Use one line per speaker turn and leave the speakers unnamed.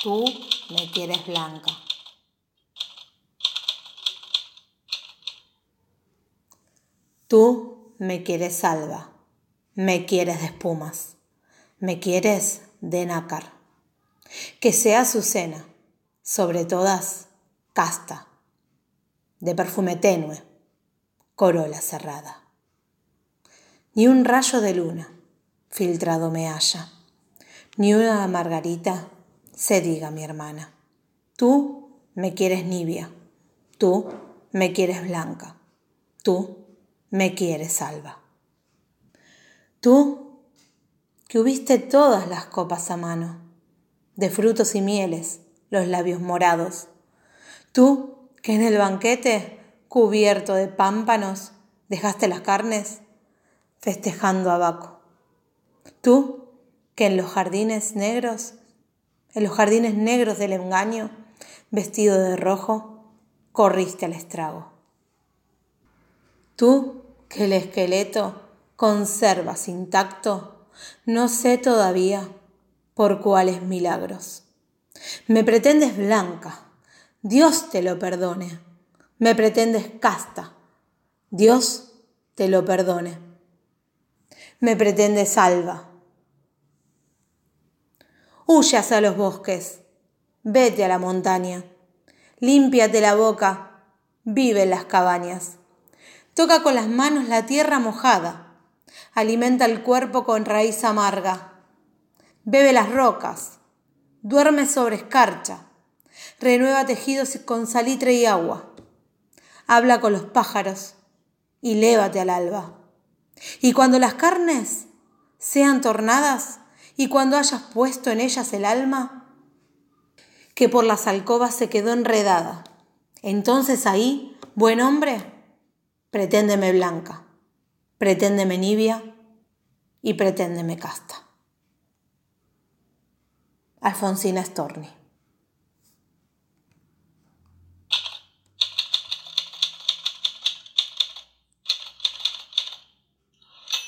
Tú me quieres blanca. Tú me quieres salva, me quieres de espumas, me quieres de nácar. Que sea su cena, sobre todas, casta, de perfume tenue, corola cerrada. Ni un rayo de luna filtrado me haya, ni una margarita se diga mi hermana. Tú me quieres nibia, tú me quieres blanca, tú me quieres salva. Tú que hubiste todas las copas a mano, de frutos y mieles, los labios morados. Tú que en el banquete, cubierto de pámpanos, dejaste las carnes, festejando a Baco. Tú que en los jardines negros, en los jardines negros del engaño, vestido de rojo, corriste al estrago. Tú, que el esqueleto conservas intacto, no sé todavía por cuáles milagros. Me pretendes blanca, Dios te lo perdone. Me pretendes casta, Dios te lo perdone. Me pretendes salva. Huyas a los bosques, vete a la montaña, límpiate la boca, vive en las cabañas. Toca con las manos la tierra mojada. Alimenta el cuerpo con raíz amarga. Bebe las rocas. Duerme sobre escarcha. Renueva tejidos con salitre y agua. Habla con los pájaros y lévate al alba. Y cuando las carnes sean tornadas y cuando hayas puesto en ellas el alma, que por las alcobas se quedó enredada, entonces ahí, buen hombre, Preténdeme blanca, preténdeme nibia y preténdeme casta. Alfonsina Storni.